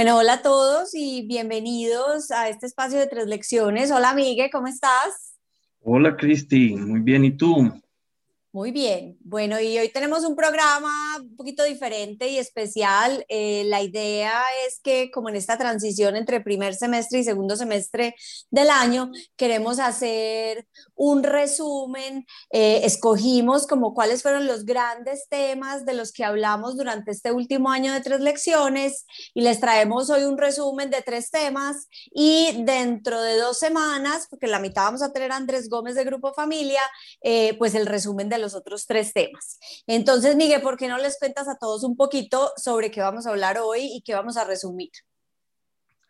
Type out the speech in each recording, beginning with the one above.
Bueno, hola a todos y bienvenidos a este espacio de tres lecciones. Hola, Miguel, ¿cómo estás? Hola, Cristi, muy bien, ¿y tú? Muy bien. Bueno, y hoy tenemos un programa un poquito diferente y especial. Eh, la idea es que como en esta transición entre primer semestre y segundo semestre del año, queremos hacer un resumen. Eh, escogimos como cuáles fueron los grandes temas de los que hablamos durante este último año de tres lecciones y les traemos hoy un resumen de tres temas y dentro de dos semanas, porque la mitad vamos a tener a Andrés Gómez de Grupo Familia, eh, pues el resumen de los otros tres temas. Entonces, Miguel, ¿por qué no les cuentas a todos un poquito sobre qué vamos a hablar hoy y qué vamos a resumir?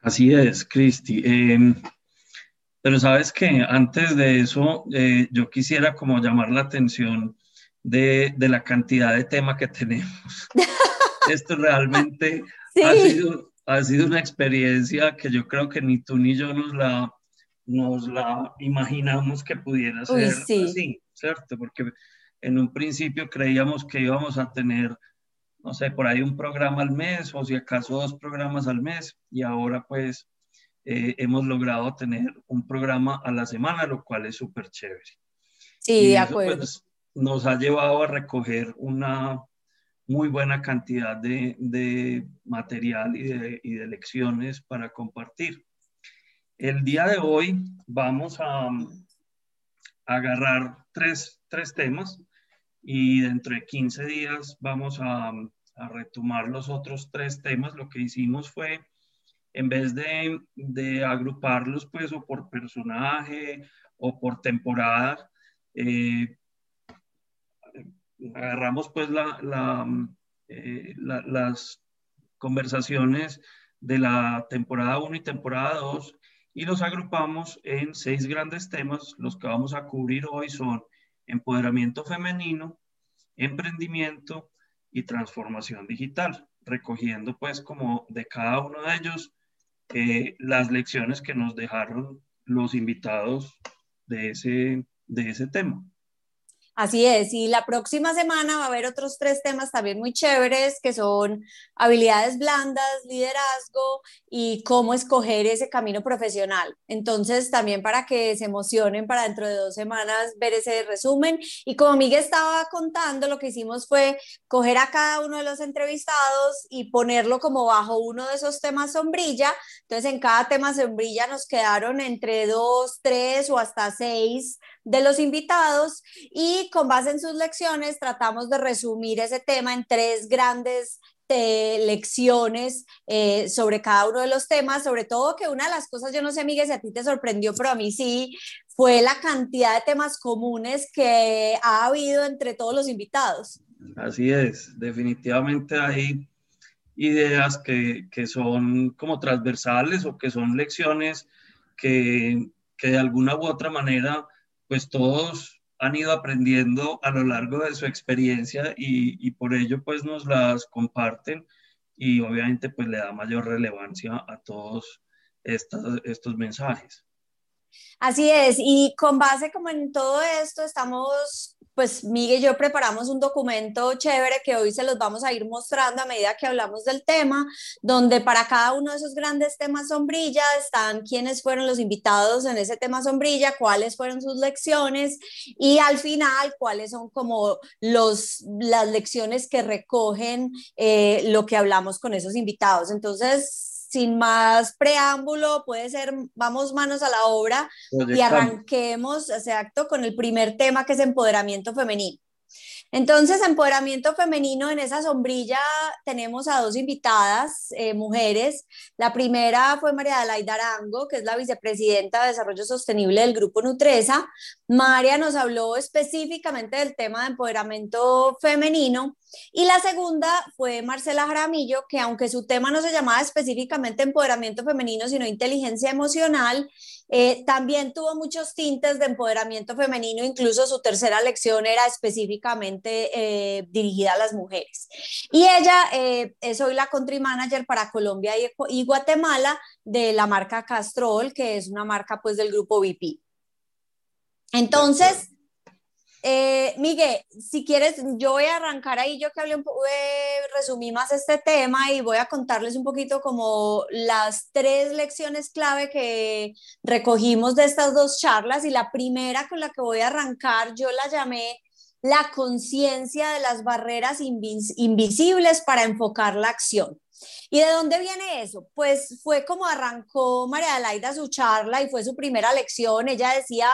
Así es, Cristi. Em, pero sabes que antes de eso, eh, yo quisiera como llamar la atención de, de la cantidad de temas que tenemos. Esto realmente ha, sido, ha sido una experiencia que yo creo que ni tú ni yo nos la, nos la imaginamos que pudiera ser así, ¿cierto? Porque en un principio creíamos que íbamos a tener, no sé, por ahí un programa al mes o si acaso dos programas al mes y ahora pues eh, hemos logrado tener un programa a la semana, lo cual es súper chévere. Sí, de acuerdo. Pues, nos ha llevado a recoger una muy buena cantidad de, de material y de, y de, lecciones para compartir. El día de hoy vamos a, a agarrar tres, tres temas y dentro de 15 días vamos a, retomar los otros tres temas. Lo que hicimos fue, en vez de, agruparlos pues o por personaje o por temporada, eh, agarramos pues eh, la, las conversaciones de la temporada 1 y temporada 2 y los agrupamos en seis grandes temas. Los que vamos a cubrir hoy son empoderamiento femenino, emprendimiento y transformación digital, recogiendo pues como de cada uno de ellos eh, las lecciones que nos dejaron los invitados de ese, de ese tema. Así es, y la próxima semana va a haber otros tres temas también muy chéveres, que son habilidades blandas, liderazgo y cómo escoger ese camino profesional. Entonces, también para que se emocionen para dentro de dos semanas ver ese resumen. Y como Miguel estaba contando, lo que hicimos fue coger a cada uno de los entrevistados y ponerlo como bajo uno de esos temas sombrilla. Entonces, en cada tema sombrilla nos quedaron entre dos, tres o hasta seis de los invitados y con base en sus lecciones tratamos de resumir ese tema en tres grandes eh, lecciones eh, sobre cada uno de los temas, sobre todo que una de las cosas, yo no sé, Miguel, si a ti te sorprendió, pero a mí sí, fue la cantidad de temas comunes que ha habido entre todos los invitados. Así es, definitivamente hay ideas que, que son como transversales o que son lecciones que, que de alguna u otra manera pues todos han ido aprendiendo a lo largo de su experiencia y, por ello pues nos las comparten y obviamente pues le da mayor relevancia a todos estos, mensajes. Así es, y con base como en todo esto estamos pues Miguel y yo preparamos un documento chévere que hoy se los vamos a ir mostrando a medida que hablamos del tema, donde para cada uno de esos grandes temas sombrilla están quiénes fueron los invitados en ese tema sombrilla, cuáles fueron sus lecciones y al final cuáles son como los, las lecciones que recogen eh, lo que hablamos con esos invitados. Entonces, sin más preámbulo, puede ser, vamos manos a la obra y arranquemos, exacto, con el primer tema que es empoderamiento femenino. Entonces, empoderamiento femenino, en esa sombrilla tenemos a dos invitadas, eh, mujeres. La primera fue María Adelaida Arango, que es la vicepresidenta de Desarrollo Sostenible del Grupo Nutresa. María nos habló específicamente del tema de empoderamiento femenino. Y la segunda fue Marcela Jaramillo, que aunque su tema no se llamaba específicamente empoderamiento femenino, sino inteligencia emocional, eh, también tuvo muchos tintes de empoderamiento femenino, incluso su tercera lección era específicamente eh, dirigida a las mujeres. Y ella eh, es hoy la country manager para Colombia y, y, Guatemala de la marca Castrol, que es una marca pues del grupo VP. Entonces, Eh, Miguel, si quieres, yo voy a arrancar ahí, yo que hablé un poco, eh, resumí más este tema y voy a contarles un poquito como las tres lecciones clave que recogimos de estas dos charlas y la primera con la que voy a arrancar, yo la llamé la conciencia de las barreras invisibles para enfocar la acción. ¿Y de dónde viene eso? Pues fue como arrancó María Laida su charla y fue su primera lección. Ella decía,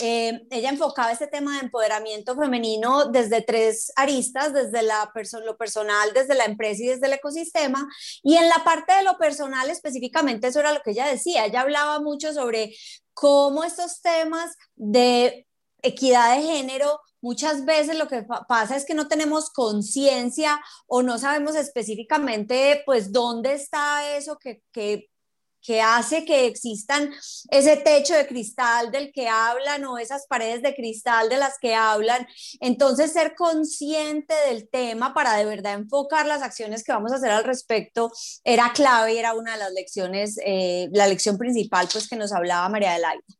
eh, ella enfocaba este tema de empoderamiento femenino desde tres aristas, desde la lo personal, desde la empresa y desde el ecosistema. Y en la parte de lo personal específicamente, eso era lo que ella decía. Ella hablaba mucho sobre cómo estos temas de equidad de género Muchas veces lo que pasa es que no tenemos conciencia o no sabemos específicamente pues dónde está eso que, que, hace que existan ese techo de cristal del que hablan o esas paredes de cristal de las que hablan. Entonces ser consciente del tema para de verdad enfocar las acciones que vamos a hacer al respecto era clave y era una de las lecciones, eh, la lección principal pues que nos hablaba María del Aire.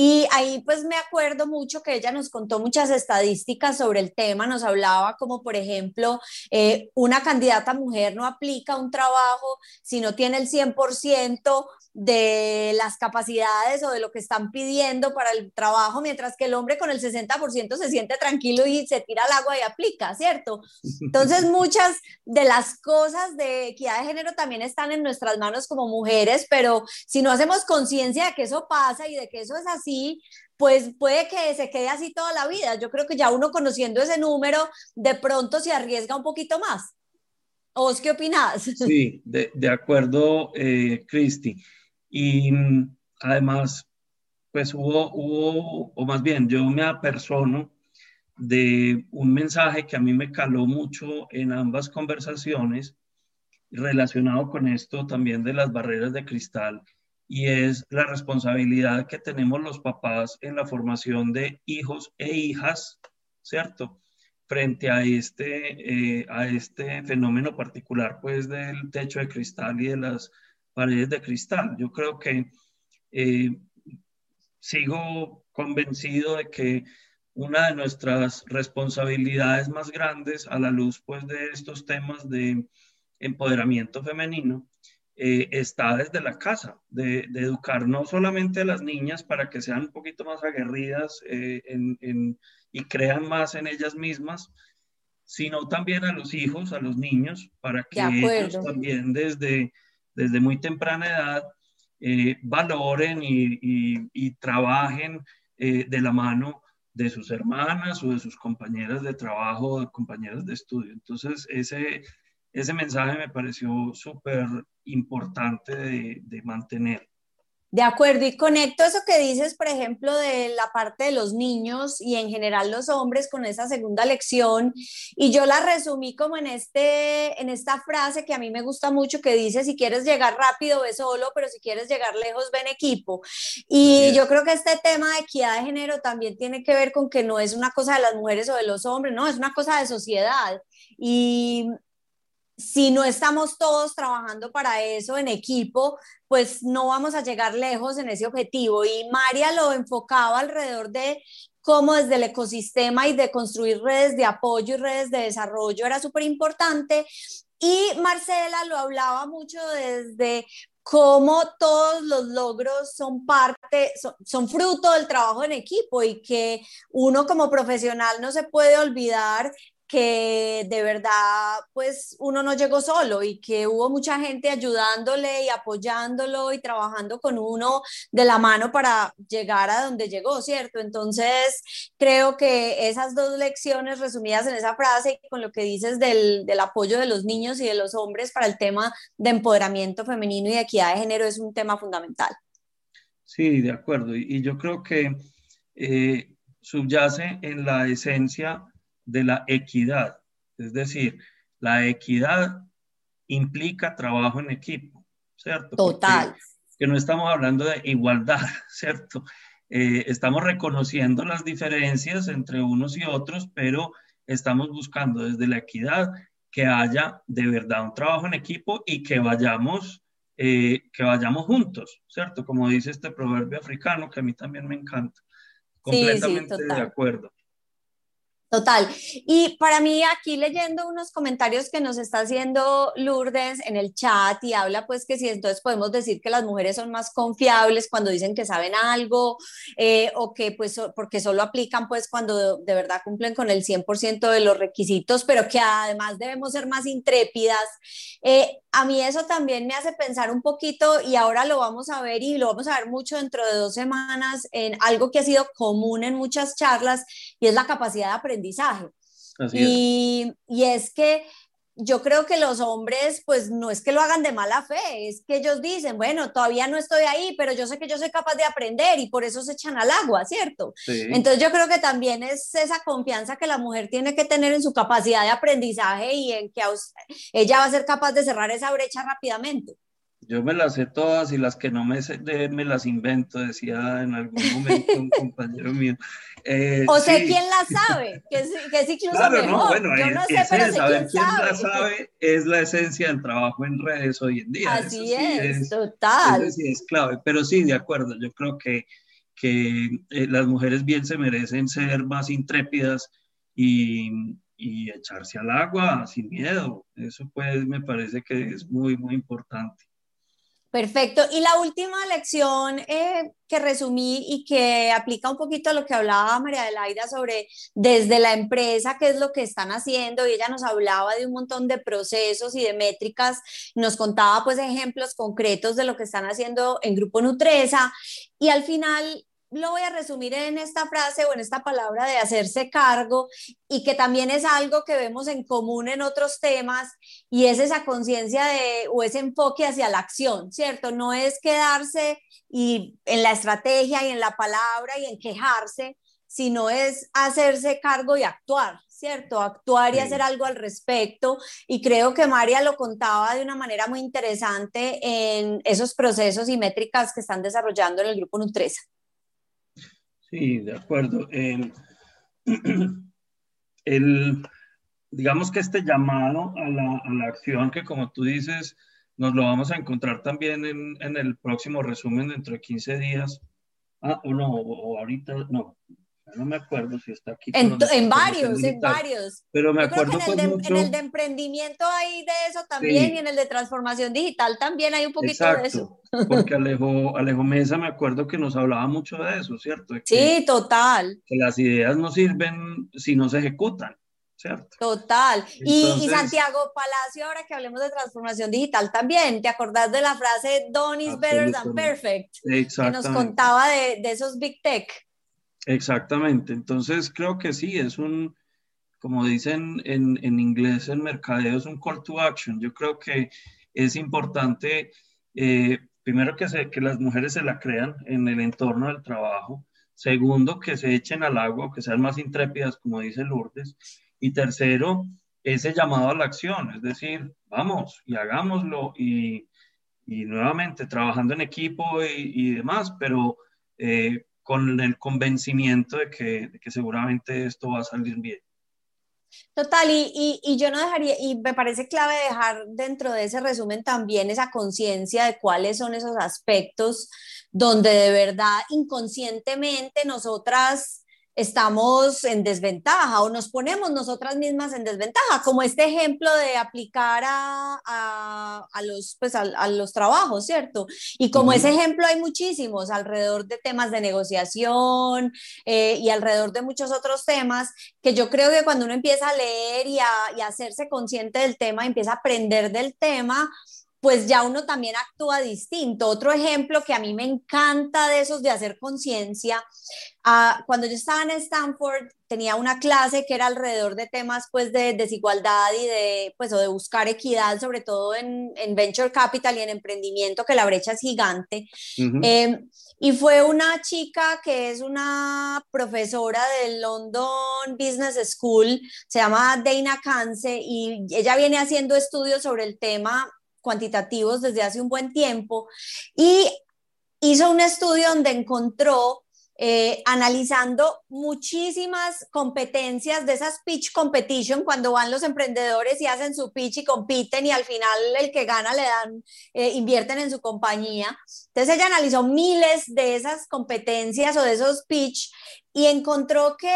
Y ahí pues me acuerdo mucho que ella nos contó muchas estadísticas sobre el tema, nos hablaba como por ejemplo, eh, una candidata mujer no aplica un trabajo si no tiene el 100% de las capacidades o de lo que están pidiendo para el trabajo, mientras que el hombre con el 60% se siente tranquilo y se tira al agua y aplica, ¿cierto? Entonces muchas de las cosas de equidad de género también están en nuestras manos como mujeres, pero si no hacemos conciencia de que eso pasa y de que eso es así, pues puede que se quede así toda la vida. Yo creo que ya uno conociendo ese número, de pronto se arriesga un poquito más. ¿Vos qué opinas? Sí, de, de acuerdo, eh, Cristi. Y mm, además, pues hubo, hubo, o más bien, yo me apersono de un mensaje que a mí me caló mucho en ambas conversaciones relacionado con esto también de las barreras de cristal y es la responsabilidad que tenemos los papás en la formación de hijos e hijas, ¿cierto? Frente a este, eh, a este fenómeno particular, pues, del techo de cristal y de las paredes de cristal. Yo creo que eh, sigo convencido de que una de nuestras responsabilidades más grandes a la luz pues, de estos temas de empoderamiento femenino eh, está desde la casa, de, educar no solamente a las niñas para que sean un poquito más aguerridas eh, y crean más en ellas mismas, sino también a los hijos, a los niños, para que ellos también desde desde muy temprana edad eh, valoren y, trabajen eh, de la mano de sus hermanas o de sus compañeras de trabajo o de compañeras de estudio. Entonces, ese, ese mensaje me pareció súper importante de, de mantener. De acuerdo, y conecto eso que dices, por ejemplo, de la parte de los niños y en general los hombres con esa segunda lección, y yo la resumí como en, este, en esta frase que a mí me gusta mucho, que dice, si quieres llegar rápido, ve solo, pero si quieres llegar lejos, ven equipo. Y yo creo que este tema de equidad de género también tiene que ver con que no es una cosa de las mujeres o de los hombres, no, es una cosa de sociedad. Y, si no estamos todos trabajando para eso en equipo, pues no vamos a llegar lejos en ese objetivo. Y María lo enfocaba alrededor de cómo desde el ecosistema y de construir redes de apoyo y redes de desarrollo era súper importante. Y Marcela lo hablaba mucho desde cómo todos los logros son parte, son, son, fruto del trabajo en equipo y que uno como profesional no se puede olvidar que de verdad pues uno no llegó solo y que hubo mucha gente ayudándole y apoyándolo y trabajando con uno de la mano para llegar a donde llegó, ¿cierto? Entonces creo que esas dos lecciones resumidas en esa frase y con lo que dices del, del apoyo de los niños y de los hombres para el tema de empoderamiento femenino y de equidad de género es un tema fundamental. Sí, de acuerdo. Y, yo creo que eh, subyace en la esencia de la equidad. Es decir, la equidad implica trabajo en equipo, ¿cierto? Total. que no estamos hablando de igualdad, ¿cierto? Eh, estamos reconociendo las diferencias entre unos y otros, pero estamos buscando desde la equidad que haya de verdad un trabajo en equipo y que vayamos, eh, que vayamos juntos, ¿cierto? Como dice este proverbio africano que a mí también me encanta. Completamente de acuerdo. Total. Y para mí aquí leyendo unos comentarios que nos está haciendo Lourdes en el chat y habla pues que si entonces podemos decir que las mujeres son más confiables cuando dicen que saben algo eh, o que pues porque solo aplican pues cuando de verdad cumplen con el 100% de los requisitos, pero que además debemos ser más intrépidas. Eh, a mí eso también me hace pensar un poquito y ahora lo vamos a ver y lo vamos a ver mucho dentro de dos semanas en algo que ha sido común en muchas charlas y es la capacidad de aprendizaje. y, y es que yo creo que los hombres, pues no es que lo hagan de mala fe, es que ellos dicen, bueno, todavía no estoy ahí, pero yo sé que yo soy capaz de aprender y por eso se echan al agua, ¿cierto? Entonces yo creo que también es esa confianza que la mujer tiene que tener en su capacidad de aprendizaje y en que ella va a ser capaz de cerrar esa brecha rápidamente. Yo me las sé todas y las que no me sé me las invento, decía en algún momento un compañero mío. Eh, o sé quién las sabe, que es, que es incluso claro, mejor. No, bueno, Yo no sé, pero sé saber quién, la sabe es la esencia del trabajo en redes hoy en día. Así es, total. Eso sí es clave, pero sí, de acuerdo, yo creo que, que eh, las mujeres bien se merecen ser más intrépidas y, y echarse al agua sin miedo. Eso pues me parece que es muy, muy importante. Perfecto. Y la última lección eh, que resumí y que aplica un poquito a lo que hablaba María Adelaida sobre desde la empresa, qué es lo que están haciendo, y ella nos hablaba de un montón de procesos y de métricas, nos contaba pues ejemplos concretos de lo que están haciendo en Grupo Nutresa, y al final lo voy a resumir en esta frase o en esta palabra de hacerse cargo y que también es algo que vemos en común en otros temas y es esa conciencia de o ese enfoque hacia la acción, ¿cierto? No es quedarse y en la estrategia y en la palabra y en quejarse, sino es hacerse cargo y actuar, ¿cierto? Actuar y hacer algo al respecto. Y creo que María lo contaba de una manera muy interesante en esos procesos y métricas que están desarrollando en el grupo Nutresa. Sí, de acuerdo. El, digamos que este llamado a la, a la, acción, que como tú dices, nos lo vamos a encontrar también en, en el próximo resumen dentro de 15 días. Ah, o no, o ahorita, no, no me acuerdo si está aquí. En, varios, en varios. Pero me acuerdo en, el de, en el de emprendimiento hay de eso también y en el de transformación digital también hay un poquito de eso. Porque Alejo, Alejo Mesa me acuerdo que nos hablaba mucho de eso, ¿cierto? sí, total. Que las ideas no sirven si no se ejecutan. ¿Cierto? Total. y, Santiago Palacio, ahora que hablemos de transformación digital también, ¿te acordás de la frase Done is better than perfect? Que nos contaba de, de esos big tech. Exactamente, entonces creo que sí, es un, como dicen en, en inglés en mercadeo, es un call to action. Yo creo que es importante, eh, primero, que, se, que las mujeres se la crean en el entorno del trabajo. Segundo, que se echen al agua, que sean más intrépidas, como dice Lourdes. Y tercero, ese llamado a la acción, es decir, vamos y hagámoslo y, y nuevamente trabajando en equipo y, y demás, pero eh, con el convencimiento de que, que seguramente esto va a salir bien. Total, y, y, yo no dejaría, y me parece clave dejar dentro de ese resumen también esa conciencia de cuáles son esos aspectos donde de verdad inconscientemente nosotras estamos en desventaja o nos ponemos nosotras mismas en desventaja, como este ejemplo de aplicar a, a, los, pues a, los trabajos, ¿cierto? Y como ese ejemplo hay muchísimos alrededor de temas de negociación eh, y alrededor de muchos otros temas que yo creo que cuando uno empieza a leer y a, y a hacerse consciente del tema, empieza a aprender del tema, pues ya uno también actúa distinto. Otro ejemplo que a mí me encanta de esos de hacer conciencia, ah, cuando yo estaba en Stanford tenía una clase que era alrededor de temas pues de desigualdad y de pues o de buscar equidad, sobre todo en, venture capital y en emprendimiento, que la brecha es gigante. Em, y fue una chica que es una profesora del London Business School, se llama Dana Kanse, y ella viene haciendo estudios sobre el tema cuantitativos desde hace un buen tiempo y hizo un estudio donde encontró eh, analizando muchísimas competencias de esas pitch competition, cuando van los emprendedores y hacen su pitch y compiten y al final el que gana le dan, eh, invierten en su compañía. Entonces ella analizó miles de esas competencias o de esos pitch y encontró que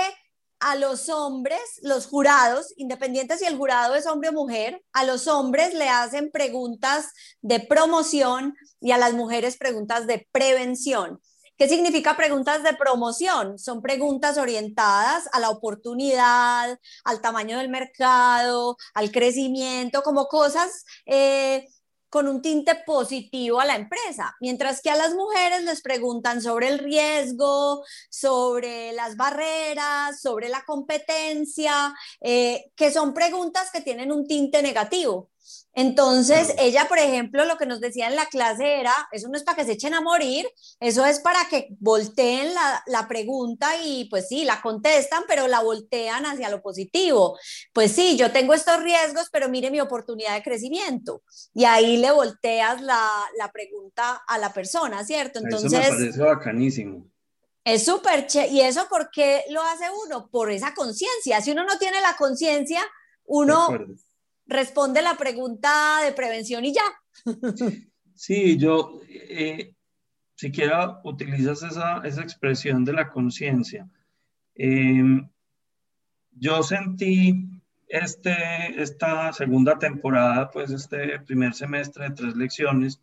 a los hombres, los jurados, independientes si el jurado es hombre o mujer, a los hombres le hacen preguntas de promoción y a las mujeres preguntas de prevención. ¿Qué significa preguntas de promoción? Son preguntas orientadas a la oportunidad, al tamaño del mercado, al crecimiento, como cosas eh, con un tinte positivo a la empresa, mientras que a las mujeres les preguntan sobre el riesgo, sobre las barreras, sobre la competencia, eh, que son preguntas que tienen un tinte negativo. Entonces, ella, por ejemplo, lo que nos decía en la clase era, eso no es para que se echen a morir, eso es para que volteen la, la, pregunta y pues sí, la contestan, pero la voltean hacia lo positivo. Pues sí, yo tengo estos riesgos, pero mire mi oportunidad de crecimiento. Y ahí le volteas la, la pregunta a la persona, ¿cierto? Entonces... Eso me parece bacanísimo. Es súper ¿Y eso por qué lo hace uno? Por esa conciencia. Si uno no tiene la conciencia, uno responde la pregunta de prevención y ya. Sí, yo, eh, siquiera utilizas esa, esa, expresión de la conciencia. Em, yo sentí este, esta segunda temporada, pues este primer semestre de tres lecciones,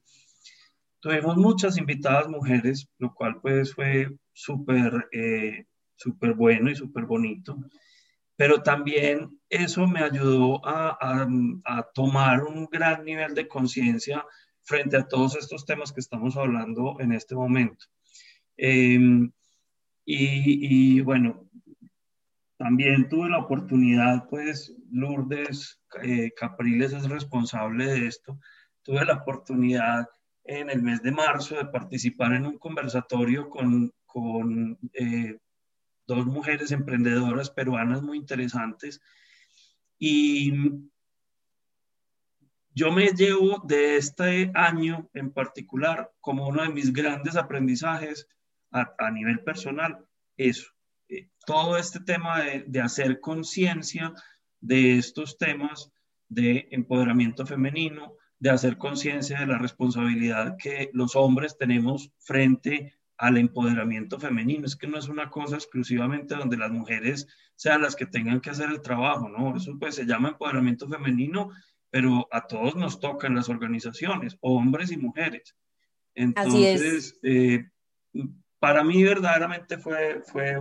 tuvimos muchas invitadas mujeres, lo cual pues fue súper, eh, súper bueno y súper bonito pero también eso me ayudó a, tomar un gran nivel de conciencia frente a todos estos temas que estamos hablando en este momento. Em, y, bueno, también tuve la oportunidad, pues Lourdes eh, Capriles es responsable de esto, tuve la oportunidad en el mes de marzo de participar en un conversatorio con, con eh, dos mujeres emprendedoras peruanas muy interesantes. Y yo me llevo de este año en particular como uno de mis grandes aprendizajes a, nivel personal, eso, eh, todo este tema de, de hacer conciencia de estos temas de empoderamiento femenino, de hacer conciencia de la responsabilidad que los hombres tenemos frente al empoderamiento femenino. Es que no es una cosa exclusivamente donde las mujeres sean las que tengan que hacer el trabajo, ¿no? Eso pues se llama empoderamiento femenino, pero a todos nos toca en las organizaciones, hombres y mujeres. Entonces, eh, para mí verdaderamente fue, fue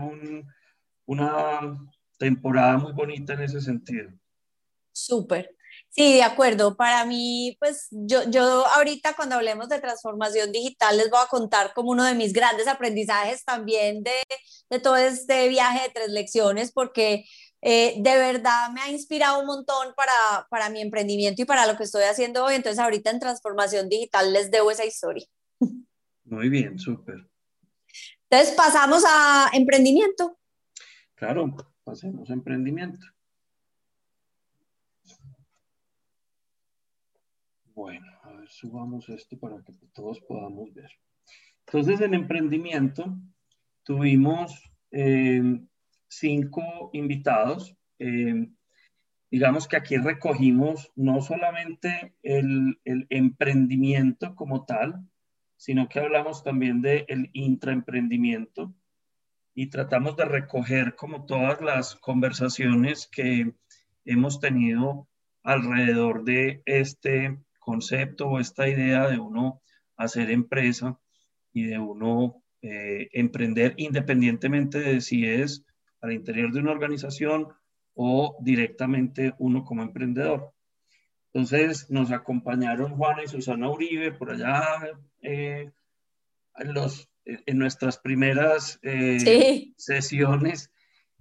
una temporada muy bonita en ese sentido. Súper. Sí, de acuerdo. Para mí, pues yo, yo ahorita cuando hablemos de transformación digital les voy a contar como uno de mis grandes aprendizajes también de, de todo este viaje de tres lecciones, porque eh, de verdad me ha inspirado un montón para, para mi emprendimiento y para lo que estoy haciendo hoy. Entonces ahorita en transformación digital les debo esa historia. Muy bien, súper. Entonces pasamos a emprendimiento. Claro, pasemos a emprendimiento. Bueno, a ver, subamos esto para que todos podamos ver. Entonces, en emprendimiento tuvimos eh, cinco invitados. Eh, digamos que aquí recogimos no solamente el, emprendimiento como tal, sino que hablamos también del el intraemprendimiento y tratamos de recoger como todas las conversaciones que hemos tenido alrededor de este concepto o esta idea de uno hacer empresa y de uno eh, emprender independientemente de si es al interior de una organización o directamente uno como emprendedor. Entonces nos acompañaron Juana y Susana Uribe por allá eh, en, los, en nuestras primeras eh, sesiones.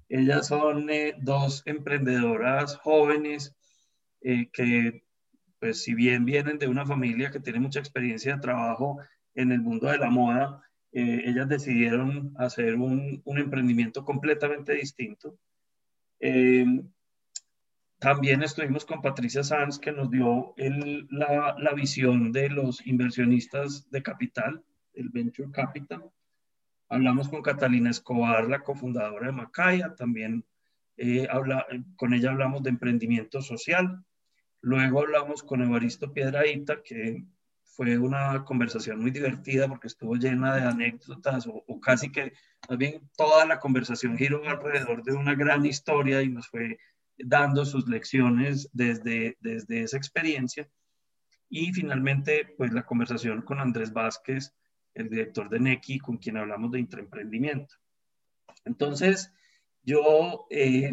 Ellas son dos emprendedoras jóvenes que pues si bien vienen de una familia que tiene mucha experiencia de trabajo en el mundo de la moda, eh, ellas decidieron hacer un, un emprendimiento completamente distinto. Eh, también estuvimos con Patricia Sanz, que nos dio la, la, visión de los inversionistas de capital, el Venture Capital. Hablamos con Catalina Escobar, la cofundadora de Macaya, también eh, habla, con ella hablamos de emprendimiento social. Luego hablamos con Evaristo Piedraíta, que fue una conversación muy divertida porque estuvo llena de anécdotas o, casi que más bien toda la conversación giró alrededor de una gran historia y nos fue dando sus lecciones desde, desde esa experiencia. Y finalmente, pues la conversación con Andrés Vázquez, el director de NECI, con quien hablamos de intraemprendimiento. Entonces, yo, eh,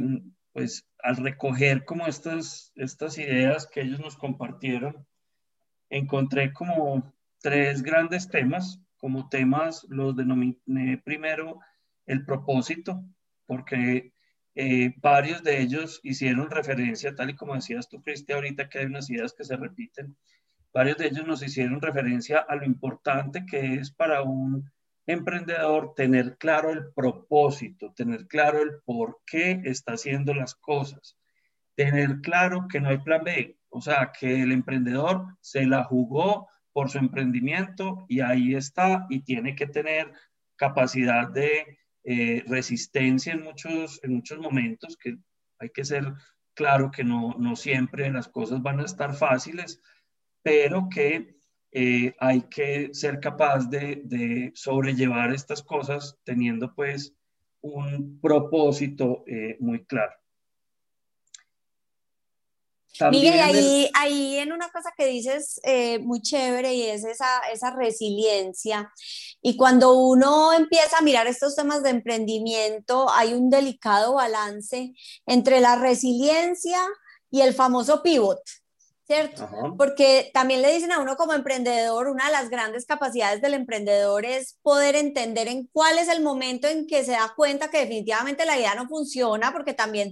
pues al recoger como estas, estas ideas que ellos nos compartieron, encontré como tres grandes temas. Como temas los denominé primero el propósito, porque eh, varios de ellos hicieron referencia, tal y como decías tú, Cristi, ahorita que hay unas ideas que se repiten, varios de ellos nos hicieron referencia a lo importante que es para un emprendedor tener claro el propósito, tener claro el por qué está haciendo las cosas, tener claro que no hay plan B, o sea, que el emprendedor se la jugó por su emprendimiento y ahí está y tiene que tener capacidad de eh, resistencia en muchos, en muchos momentos, que hay que ser claro que no, no siempre las cosas van a estar fáciles, pero que eh, hay que ser capaz de, de, sobrellevar estas cosas teniendo pues un propósito eh, muy claro. Miguel, ahí, ahí en una cosa que dices eh, muy chévere y es esa, esa resiliencia. Y cuando uno empieza a mirar estos temas de emprendimiento, hay un delicado balance entre la resiliencia y el famoso pivot. ¿Cierto? Porque también le dicen a uno como emprendedor, una de las grandes capacidades del emprendedor es poder entender en cuál es el momento en que se da cuenta que definitivamente la idea no funciona, porque también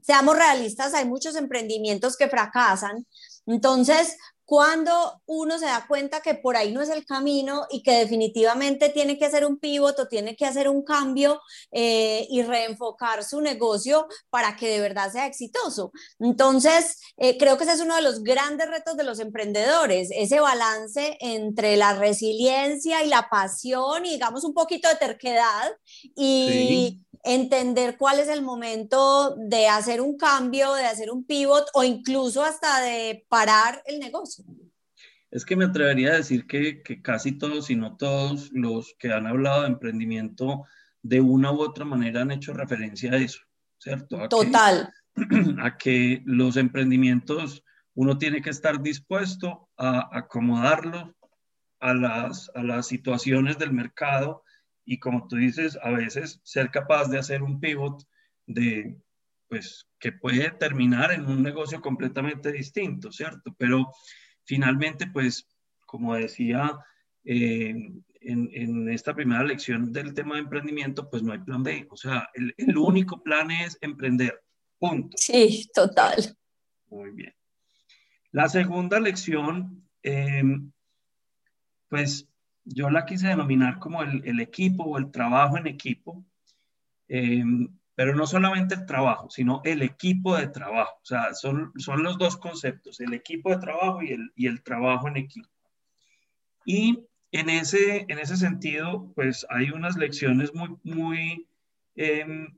seamos realistas, hay muchos emprendimientos que fracasan. Entonces, cuando uno se da cuenta que por ahí no es el camino y que definitivamente tiene que hacer un pivot o tiene que hacer un cambio eh, y reenfocar su negocio para que de verdad sea exitoso. Entonces, eh, creo que ese es uno de los grandes retos de los emprendedores, ese balance entre la resiliencia y la pasión y digamos un poquito de terquedad y entender cuál es el momento de hacer un cambio, de hacer un pivot o incluso hasta de parar el negocio. Es que me atrevería a decir que, casi todos, si no todos, los que han hablado de emprendimiento de una u otra manera han hecho referencia a eso, ¿cierto? Total. a que los emprendimientos uno tiene que estar dispuesto a acomodarlo a las, a las situaciones del mercado y como tú dices, a veces ser capaz de hacer un pivot de, pues, que puede terminar en un negocio completamente distinto, ¿cierto? Pero finalmente, pues, como decía eh, en, en, esta primera lección del tema de emprendimiento, pues no hay plan B, o sea, el, el único plan es emprender, punto. Sí, total. Muy bien. La segunda lección, eh, pues yo la quise denominar como el, equipo o el trabajo en equipo, em, pero no solamente el trabajo, sino el equipo de trabajo. O sea, son, son los dos conceptos, el equipo de trabajo y el, y el trabajo en equipo. Y en ese, en ese sentido, pues hay unas lecciones muy, muy em,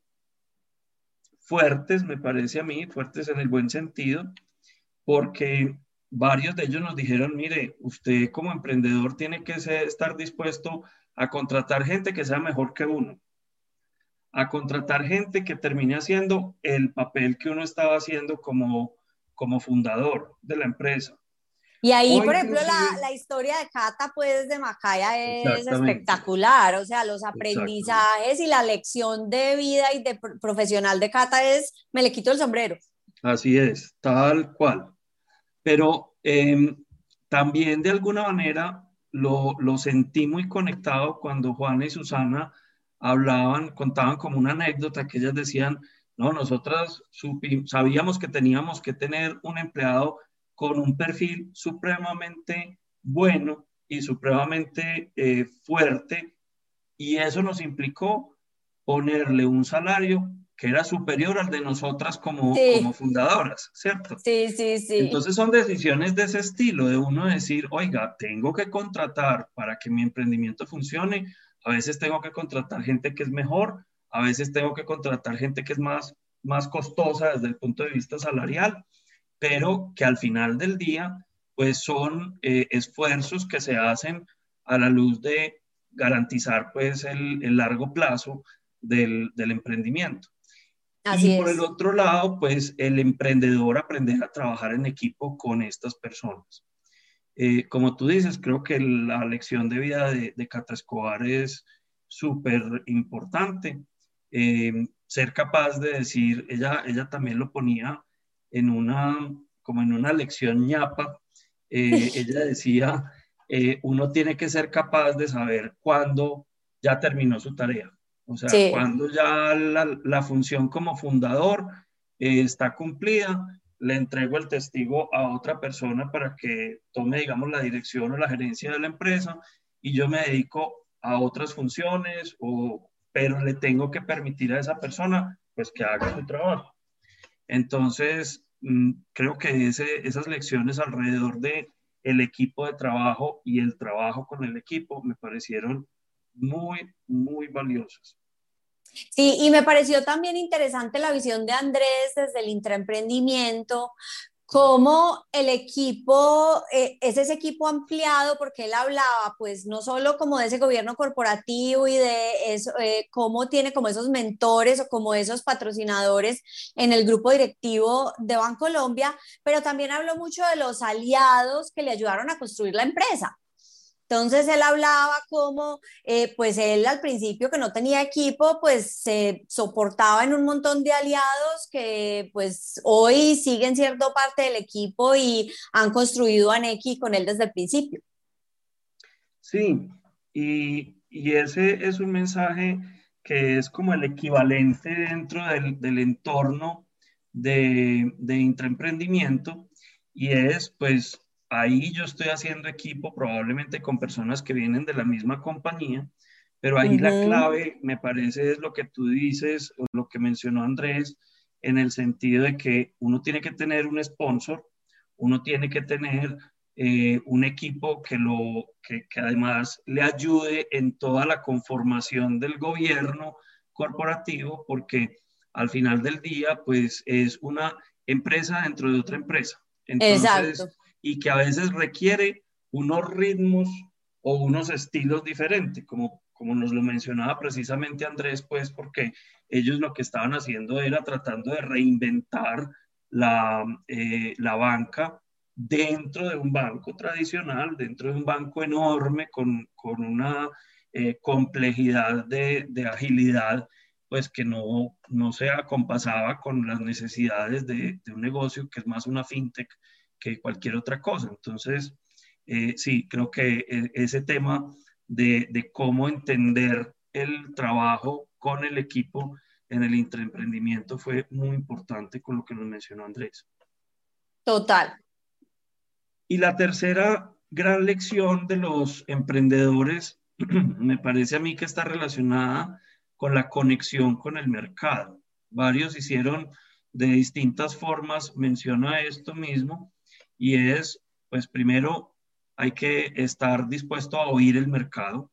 fuertes, me parece a mí, fuertes en el buen sentido, porque varios de ellos nos dijeron, mire, usted como emprendedor tiene que estar dispuesto a contratar gente que sea mejor que uno, a contratar gente que termine haciendo el papel que uno estaba haciendo como, como fundador de la empresa. Y ahí, por ejemplo, la, la, historia de Cata, pues, de Macaya es espectacular. O sea, los aprendizajes y la lección de vida y de profesional de Cata es, me le quito el sombrero. Así es, tal cual pero em, también de alguna manera lo, lo, sentí muy conectado cuando Juana y Susana hablaban, contaban como una anécdota que ellas decían, no, nosotras sabíamos que teníamos que tener un empleado con un perfil supremamente bueno y supremamente eh, fuerte y eso nos implicó ponerle un salario que era superior al de nosotras como, como fundadoras, ¿cierto? Sí, sí, sí. Entonces son decisiones de ese estilo, de uno decir, oiga, tengo que contratar para que mi emprendimiento funcione, a veces tengo que contratar gente que es mejor, a veces tengo que contratar gente que es más, más costosa desde el punto de vista salarial, pero que al final del día pues son eh, esfuerzos que se hacen a la luz de garantizar pues el, largo plazo del, emprendimiento. Y por el otro lado, pues el emprendedor aprender a trabajar en equipo con estas personas. Eh, como tú dices, creo que la lección de vida de, de Cata Escobar es súper importante. Eh, ser capaz de decir, ella, ella también lo ponía en una, como en una lección ñapa, eh, ella decía, uno tiene que ser capaz de saber cuándo ya terminó su tarea. O sea, cuando ya la, función como fundador está cumplida, le entrego el testigo a otra persona para que tome, digamos, la dirección o la gerencia de la empresa y yo me dedico a otras funciones o pero le tengo que permitir a esa persona pues que haga su trabajo. Entonces, mm, creo que ese, esas lecciones alrededor de el equipo de trabajo y el trabajo con el equipo me parecieron muy, muy valiosas. Sí, y me pareció también interesante la visión de Andrés desde el intraemprendimiento, cómo el equipo, eh, es ese equipo ampliado, porque él hablaba, pues no solo como de ese gobierno corporativo y de eso, eh, cómo tiene como esos mentores o como esos patrocinadores en el grupo directivo de Bancolombia, pero también habló mucho de los aliados que le ayudaron a construir la empresa. Entonces él hablaba como, eh, pues él al principio que no tenía equipo, pues se soportaba en un montón de aliados que pues hoy siguen siendo parte del equipo y han construido Aneki con él desde el principio. Sí, y, ese es un mensaje que es como el equivalente dentro del, entorno de, de intraemprendimiento y es pues ahí yo estoy haciendo equipo probablemente con personas que vienen de la misma compañía, pero ahí la clave me parece es lo que tú dices o lo que mencionó Andrés en el sentido de que uno tiene que tener un sponsor, uno tiene que tener eh, un equipo que, lo, que, que además le ayude en toda la conformación del gobierno corporativo, porque al final del día, pues es una empresa dentro de otra empresa. Entonces, Exacto y que a veces requiere unos ritmos o unos estilos diferentes, como, como nos lo mencionaba precisamente Andrés, pues porque ellos lo que estaban haciendo era tratando de reinventar la, eh, la banca dentro de un banco tradicional, dentro de un banco enorme con, con una eh, complejidad de, de, agilidad, pues que no, no se acompasaba con las necesidades de, de, un negocio que es más una fintech que cualquier otra cosa. Entonces, eh, sí, creo que e, ese tema de, de, cómo entender el trabajo con el equipo en el intraemprendimiento fue muy importante con lo que nos mencionó Andrés. Total. Y la tercera gran lección de los emprendedores, me parece a mí que está relacionada con la conexión con el mercado. Varios hicieron de distintas formas menciona esto mismo, y es, pues primero hay que estar dispuesto a oír el mercado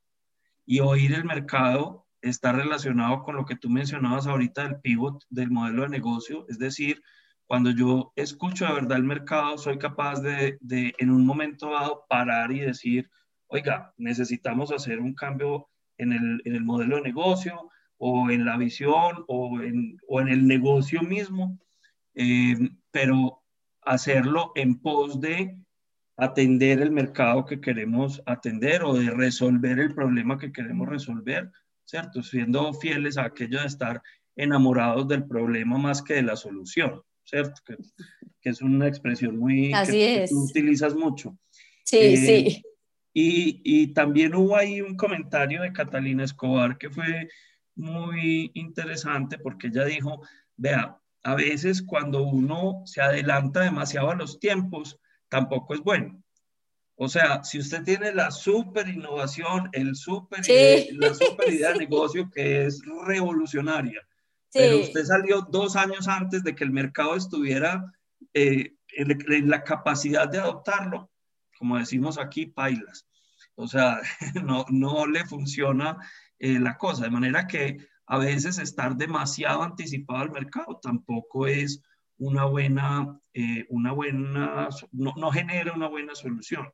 y oír el mercado está relacionado con lo que tú mencionabas ahorita del pivot del modelo de negocio, es decir, cuando yo escucho de verdad el mercado, soy capaz de, de en un momento dado parar y decir, oiga, necesitamos hacer un cambio en el, en el modelo de negocio o en la visión o en, o en el negocio mismo, eh, pero hacerlo en pos de atender el mercado que queremos atender o de resolver el problema que queremos resolver, ¿cierto? Siendo fieles a aquello de estar enamorados del problema más que de la solución, ¿cierto? Que, es una expresión muy que, tú utilizas mucho. Sí, eh, sí. Y, y también hubo ahí un comentario de Catalina Escobar que fue muy interesante porque ella dijo, vea, a veces cuando uno se adelanta demasiado a los tiempos, tampoco es bueno. O sea, si usted tiene la super innovación, el super la super idea de negocio que es revolucionaria, pero usted salió dos años antes de que el mercado estuviera eh, en, la capacidad de adoptarlo, como decimos aquí, pailas. O sea, no, no le funciona eh, la cosa. De manera que a veces estar demasiado anticipado al mercado tampoco es una buena, eh, una buena no, genera una buena solución.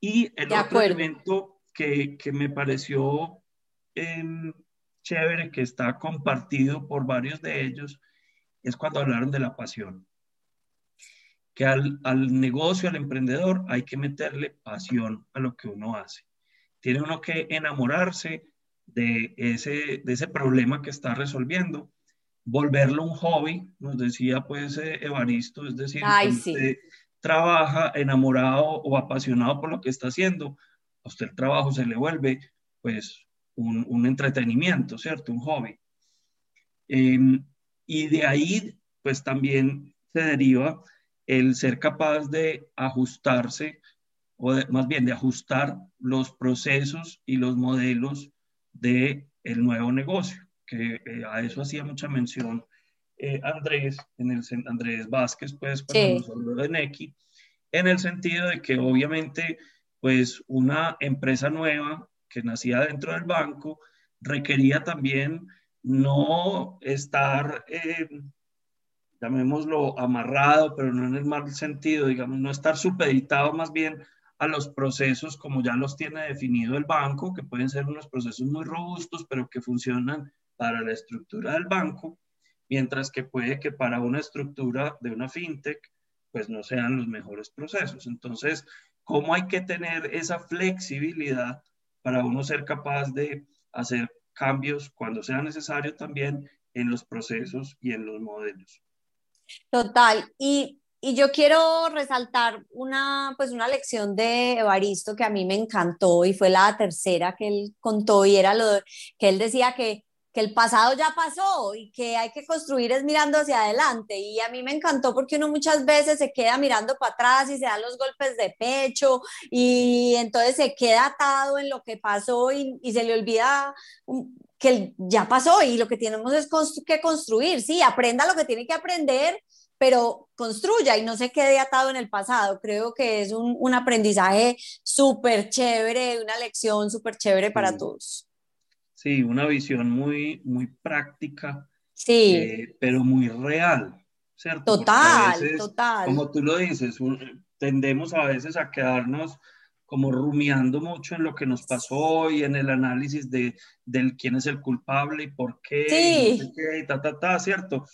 Y el otro elemento que, que, me pareció em, chévere, que está compartido por varios de ellos, es cuando hablaron de la pasión. Que al, al negocio, al emprendedor, hay que meterle pasión a lo que uno hace. Tiene uno que enamorarse de ese, de ese problema que está resolviendo, volverlo un hobby, nos decía pues eh, Evaristo, es decir, usted trabaja enamorado o apasionado por lo que está haciendo, a usted el trabajo se le vuelve pues un, un entretenimiento, ¿cierto? Un hobby. Em, y de ahí pues también se deriva el ser capaz de ajustarse, o más bien de ajustar los procesos y los modelos de el nuevo negocio, que eh, a eso hacía mucha mención eh, Andrés, en el, Andrés Vázquez, pues, cuando nos habló de Neki, en el sentido de que obviamente, pues, una empresa nueva que nacía dentro del banco requería también no estar, eh, llamémoslo, amarrado, pero no en el mal sentido, digamos, no estar supeditado más bien a los procesos como ya los tiene definido el banco, que pueden ser unos procesos muy robustos, pero que funcionan para la estructura del banco, mientras que puede que para una estructura de una fintech, pues no sean los mejores procesos. Entonces, ¿cómo hay que tener esa flexibilidad para uno ser capaz de hacer cambios cuando sea necesario también en los procesos y en los modelos? Total. Y y yo quiero resaltar una, pues una lección de Evaristo que a mí me encantó y fue la tercera que él contó y era lo que él decía que, que el pasado ya pasó y que hay que construir es mirando hacia adelante. Y a mí me encantó porque uno muchas veces se queda mirando para atrás y se da los golpes de pecho y entonces se queda atado en lo que pasó y, y se le olvida que ya pasó y lo que tenemos es que construir, sí, aprenda lo que tiene que aprender pero construya y no se quede atado en el pasado. Creo que es un, un aprendizaje súper chévere, una lección súper chévere para todos. Sí, una visión muy, muy práctica, sí. Eh, pero muy real, ¿cierto? Total, total. Como tú lo dices, tendemos a veces a quedarnos como rumiando mucho en lo que nos pasó y en el análisis de, del quién es el culpable y por qué, sí. y, no sé qué, y ta, ta, ta, ¿cierto?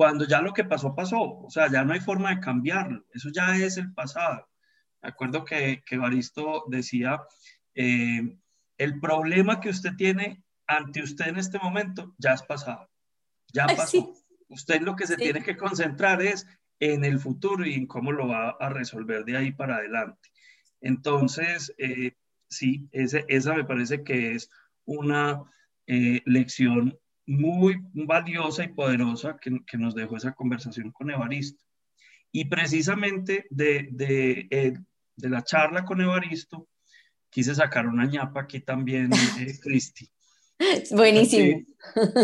Cuando ya lo que pasó, pasó. O sea, ya no hay forma de cambiarlo. Eso ya es el pasado. Me acuerdo que, que Baristo decía, eh, el problema que usted tiene ante usted en este momento ya es pasado. Ya pasó. Usted lo que se tiene que concentrar es en el futuro y en cómo lo va a resolver de ahí para adelante. Entonces, eh, sí, ese, esa me parece que es una eh, lección muy valiosa y poderosa que, que, nos dejó esa conversación con Evaristo. Y precisamente de, de, eh, de, la charla con Evaristo, quise sacar una ñapa aquí también, eh, Cristi. Buenísimo.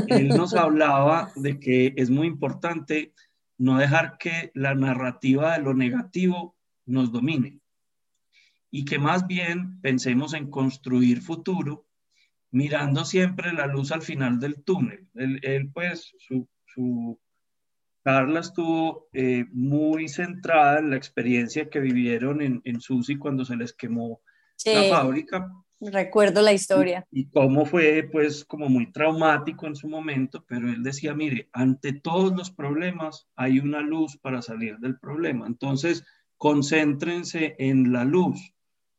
Él nos hablaba de que es muy importante no dejar que la narrativa de lo negativo nos domine y que más bien pensemos en construir futuro mirando siempre la luz al final del túnel. Él, pues, su, su, Carla estuvo eh, muy centrada en la experiencia que vivieron en, en Susi cuando se les quemó la fábrica. Recuerdo la historia. Y, y, cómo fue, pues, como muy traumático en su momento, pero él decía, mire, ante todos los problemas hay una luz para salir del problema. Entonces, concéntrense en la luz,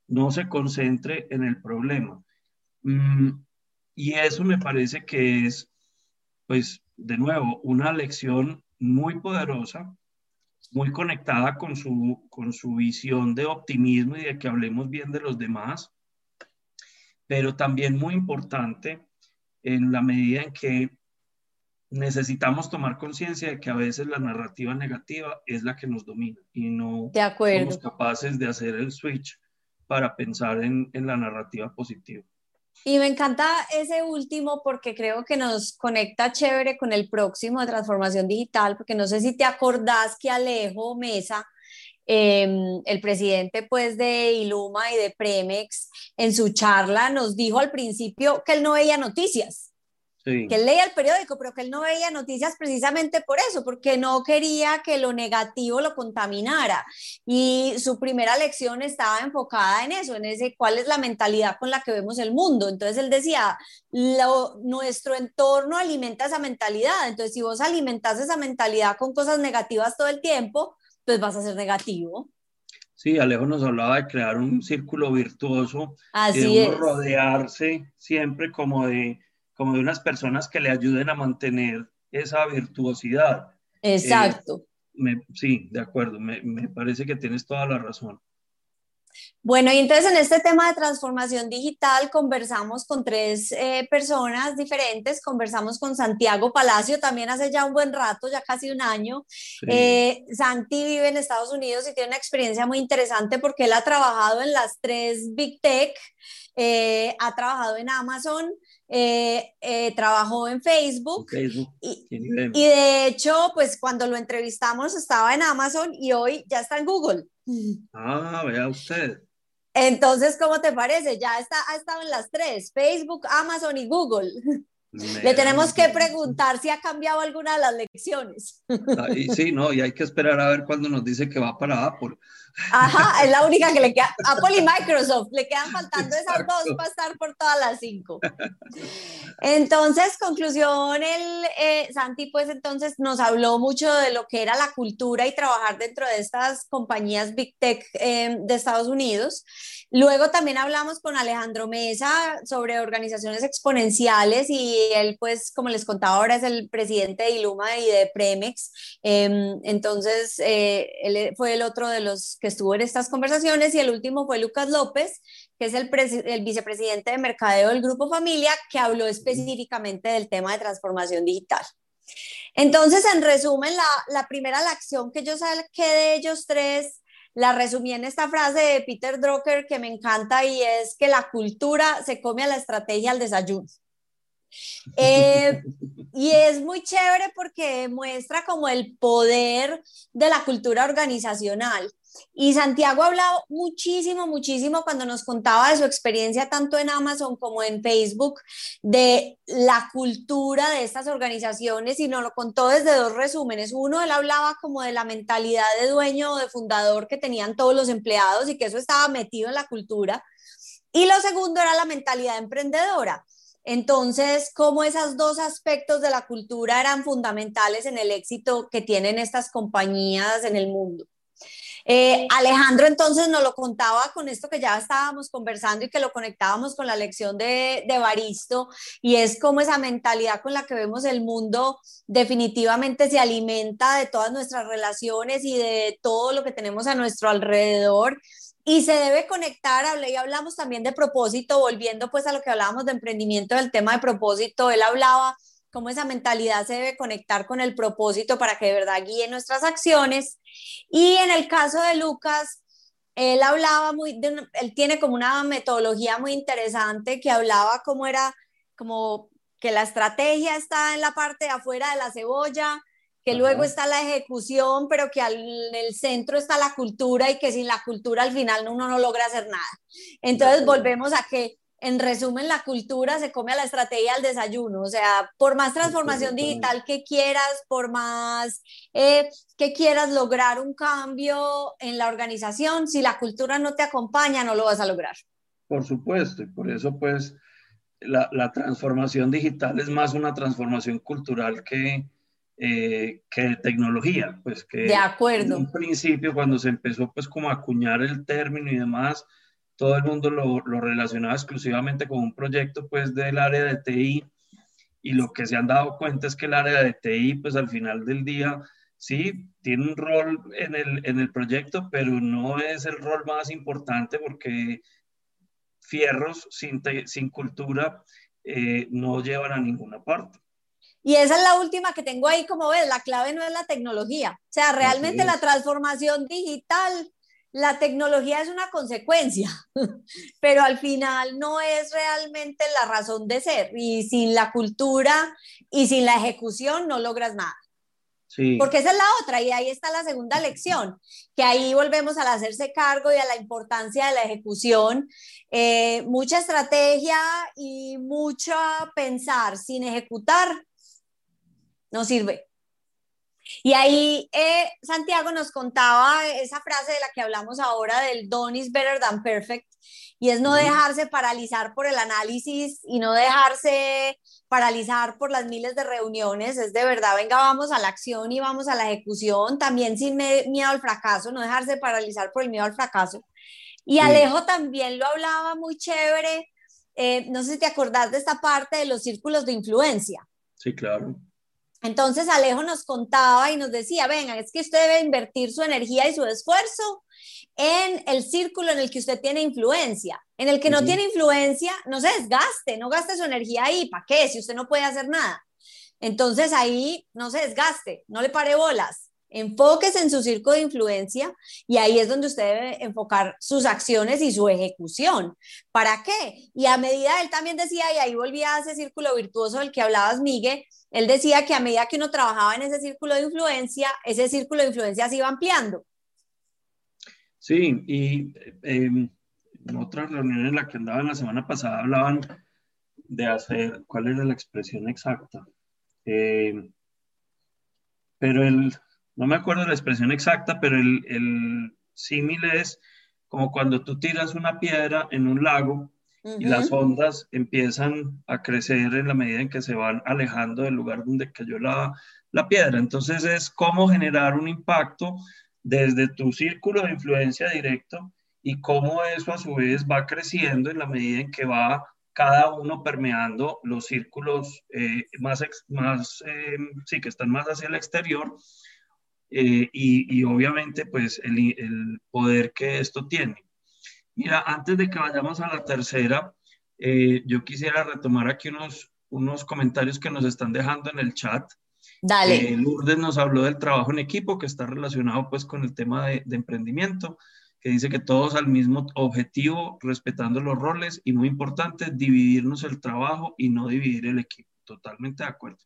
no se concentre en el problema. Mm, y eso me parece que es, pues, de nuevo, una lección muy poderosa, muy conectada con su, con su visión de optimismo y de que hablemos bien de los demás, pero también muy importante en la medida en que necesitamos tomar conciencia de que a veces la narrativa negativa es la que nos domina y no somos capaces de hacer el switch para pensar en, en la narrativa positiva. Y me encanta ese último porque creo que nos conecta chévere con el próximo de transformación digital, porque no sé si te acordás que Alejo Mesa, em, el presidente pues de Iluma y de Premex, en su charla nos dijo al principio que él no veía noticias. Que él leía el periódico, pero que él no veía noticias precisamente por eso, porque no quería que lo negativo lo contaminara. Y su primera lección estaba enfocada en eso, en ese cuál es la mentalidad con la que vemos el mundo. Entonces él decía, nuestro entorno alimenta esa mentalidad. Entonces si vos alimentas esa mentalidad con cosas negativas todo el tiempo, pues vas a ser negativo. Sí, Alejo nos hablaba de crear un círculo virtuoso, Así de rodearse siempre como de como de unas personas que le ayuden a mantener esa virtuosidad. Exacto. Eh, sí, de acuerdo, me, me, parece que tienes toda la razón. Bueno, y entonces en este tema de transformación digital conversamos con tres eh, personas diferentes, conversamos con Santiago Palacio también hace ya un buen rato, ya casi un año. Eh, Santi vive en Estados Unidos y tiene una experiencia muy interesante porque él ha trabajado en las tres Big Tech, ha trabajado en Amazon, eh, eh, trabajó en Facebook, Y, de hecho, pues cuando lo entrevistamos estaba en Amazon y hoy ya está en Google. Ah, vea usted. Entonces, ¿cómo te parece? Ya está, ha estado en las tres, Facebook, Amazon y Google. Le tenemos que preguntar si ha cambiado alguna de las lecciones. sí, no, y hay que esperar a ver cuándo nos dice que va para Apple. Ajá, es la única que le queda. Apple y Microsoft, le quedan faltando esas dos para estar por todas las cinco. Entonces, conclusión, el eh, Santi, pues entonces nos habló mucho de lo que era la cultura y trabajar dentro de estas compañías Big Tech eh, de Estados Unidos. Luego también hablamos con Alejandro Mesa sobre organizaciones exponenciales y él, pues, como les contaba ahora, es el presidente de Iluma y de Premex. Em, entonces, eh, él fue el otro de los que estuvo en estas conversaciones y el último fue Lucas López, que es el, el vicepresidente de Mercadeo del Grupo Familia, que habló específicamente del tema de transformación digital. Entonces, en resumen, la, la primera la acción que yo saqué de ellos tres la resumí en esta frase de Peter Drucker que me encanta y es que la cultura se come a la estrategia al desayuno. Eh, y es muy chévere porque muestra como el poder de la cultura organizacional. Y Santiago ha hablado muchísimo, muchísimo cuando nos contaba de su experiencia tanto en Amazon como en Facebook, de la cultura de estas organizaciones y nos lo contó desde dos resúmenes. Uno, él hablaba como de la mentalidad de dueño o de fundador que tenían todos los empleados y que eso estaba metido en la cultura. Y lo segundo era la mentalidad emprendedora. Entonces, cómo esos dos aspectos de la cultura eran fundamentales en el éxito que tienen estas compañías en el mundo. Eh, Alejandro entonces nos lo contaba con esto que ya estábamos conversando y que lo conectábamos con la lección de, de Baristo y es como esa mentalidad con la que vemos el mundo definitivamente se alimenta de todas nuestras relaciones y de todo lo que tenemos a nuestro alrededor y se debe conectar, hablé y hablamos también de propósito, volviendo pues a lo que hablábamos de emprendimiento, del tema de propósito, él hablaba cómo esa mentalidad se debe conectar con el propósito para que de verdad guíe nuestras acciones. Y en el caso de Lucas, él hablaba muy, él tiene como una metodología muy interesante que hablaba cómo era, como que la estrategia está en la parte de afuera de la cebolla, que luego está la ejecución, pero que en el centro está la cultura y que sin la cultura al final uno no logra hacer nada. Entonces volvemos a que en resumen, la cultura se come a la estrategia del desayuno. O sea, por más transformación digital que quieras, por más eh, que quieras lograr un cambio en la organización, si la cultura no te acompaña, no lo vas a lograr. Por supuesto, y por eso pues la, transformación digital es más una transformación cultural que, eh, que de tecnología. Pues que de acuerdo. En un principio, cuando se empezó pues como a acuñar el término y demás, todo el mundo lo, lo, relacionaba exclusivamente con un proyecto pues del área de TI y lo que se han dado cuenta es que el área de TI pues al final del día sí tiene un rol en el, en el proyecto, pero no es el rol más importante porque fierros sin, sin cultura eh, no llevan a ninguna parte. Y esa es la última que tengo ahí, como ves, la clave no es la tecnología. O sea, realmente la transformación digital la tecnología es una consecuencia, pero al final no es realmente la razón de ser. Y sin la cultura y sin la ejecución no logras nada. Porque esa es la otra, y ahí está la segunda lección, que ahí volvemos al hacerse cargo y a la importancia de la ejecución. Eh, mucha estrategia y mucho pensar sin ejecutar no sirve. Y ahí eh, Santiago nos contaba esa frase de la que hablamos ahora del done is better than perfect, y es no dejarse paralizar por el análisis y no dejarse paralizar por las miles de reuniones, es de verdad, venga, vamos a la acción y vamos a la ejecución, también sin miedo al fracaso, no dejarse paralizar por el miedo al fracaso. Y Alejo también lo hablaba muy chévere, eh, no sé si te acordás de esta parte de los círculos de influencia. Sí, claro. Entonces Alejo nos contaba y nos decía, venga, es que usted debe invertir su energía y su esfuerzo en el círculo en el que usted tiene influencia. En el que no tiene influencia, no se desgaste, no gaste su energía ahí. ¿Para qué? Si usted no puede hacer nada. Entonces ahí no se desgaste, no le pare bolas. Enfóquese en su círculo de influencia y ahí es donde usted debe enfocar sus acciones y su ejecución. ¿Para qué? Y a medida, él también decía, y ahí volvía a ese círculo virtuoso del que hablabas, Miguel, él decía que a medida que uno trabajaba en ese círculo de influencia, ese círculo de influencia se iba ampliando. Sí, y em, en otras reuniones en la que andaban la semana pasada hablaban de hacer, ¿cuál era la expresión exacta? Em, pero el, no me acuerdo la expresión exacta, pero el, el símil es como cuando tú tiras una piedra en un lago y las ondas empiezan a crecer en la medida en que se van alejando del lugar donde cayó la, la piedra. Entonces es cómo generar un impacto desde tu círculo de influencia directo y cómo eso a su vez va creciendo en la medida en que va cada uno permeando los círculos eh, más, más em, sí, que están más hacia el exterior eh, y, y, obviamente pues el, el, poder que esto tiene. Mira, antes de que vayamos a la tercera, eh, yo quisiera retomar aquí unos, unos comentarios que nos están dejando en el chat. Dale. Eh, Lourdes nos habló del trabajo en equipo que está relacionado pues con el tema de, de, emprendimiento, que dice que todos al mismo objetivo, respetando los roles y muy importante, dividirnos el trabajo y no dividir el equipo. Totalmente de acuerdo.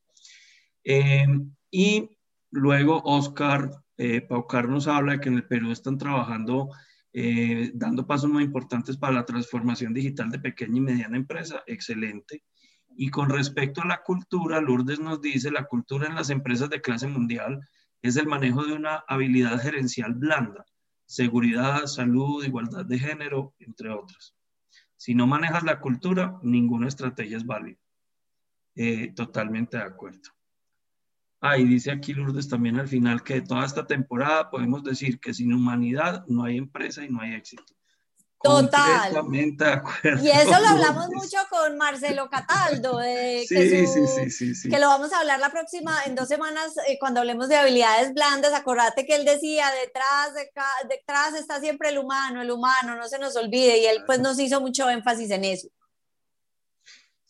Eh, y luego Oscar eh, Paucar nos habla de que en el Perú están trabajando, eh, dando pasos muy importantes para la transformación digital de pequeña y mediana empresa. Excelente. Y con respecto a la cultura, Lourdes nos dice, la cultura en las empresas de clase mundial es el manejo de una habilidad gerencial blanda, seguridad, salud, igualdad de género, entre otras. Si no manejas la cultura, ninguna estrategia es válida. Eh, totalmente de acuerdo. Ah, y dice aquí Lourdes también al final que de toda esta temporada podemos decir que sin humanidad no hay empresa y no hay éxito. Total. Y eso lo hablamos mucho con Marcelo Cataldo, que, sí, sí, sí, sí, que lo vamos a hablar la próxima, en dos semanas, eh, cuando hablemos de habilidades blandas. Acordate que él decía, detrás, de detrás está siempre el humano, el humano, no se nos olvide, y él pues nos hizo mucho énfasis en eso.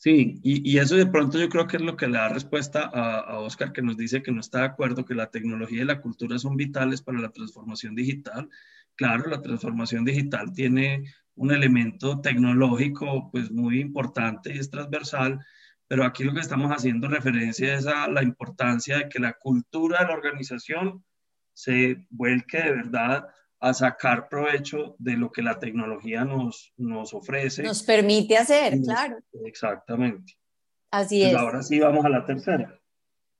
Sí, y, y, eso de pronto yo creo que es lo que le da respuesta a, Oscar, que nos dice que no está de acuerdo, que la tecnología y la cultura son vitales para la transformación digital. Claro, la transformación digital tiene un elemento tecnológico pues muy importante y es transversal, pero aquí lo que estamos haciendo referencia es a la importancia de que la cultura de la organización se vuelque de verdad a sacar provecho de lo que la tecnología nos, nos ofrece. Nos permite hacer, claro. Exactamente. Así es. Ahora sí vamos a la tercera.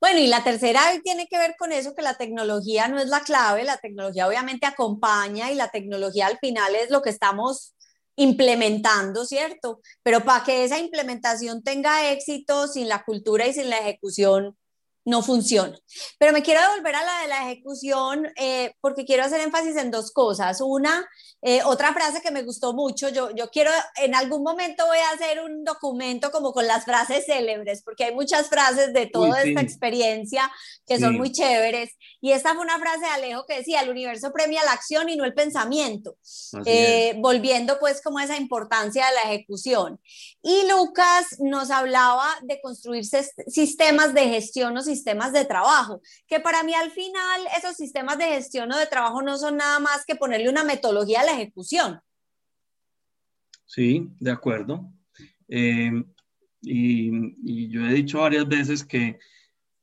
Bueno, y la tercera tiene que ver con eso, que la tecnología no es la clave, la tecnología obviamente acompaña y la tecnología al final es lo que estamos implementando, ¿cierto? Pero para que esa implementación tenga éxito sin la cultura y sin la ejecución, no funciona. Pero me quiero devolver a la de la ejecución eh, porque quiero hacer énfasis en dos cosas. Una, eh, otra frase que me gustó mucho, yo, yo quiero, en algún momento voy a hacer un documento como con las frases célebres, porque hay muchas frases de toda Uy, sí. esta experiencia que son muy chéveres. Y esta fue una frase de Alejo que decía, el universo premia la acción y no el pensamiento, eh, volviendo pues como esa importancia de la ejecución. Y Lucas nos hablaba de construir sistemas de gestión o sistemas de trabajo, que para mí al final esos sistemas de gestión o de trabajo no son nada más que ponerle una metodología a la ejecución. Sí, de acuerdo. Eh, y, y, yo he dicho varias veces que,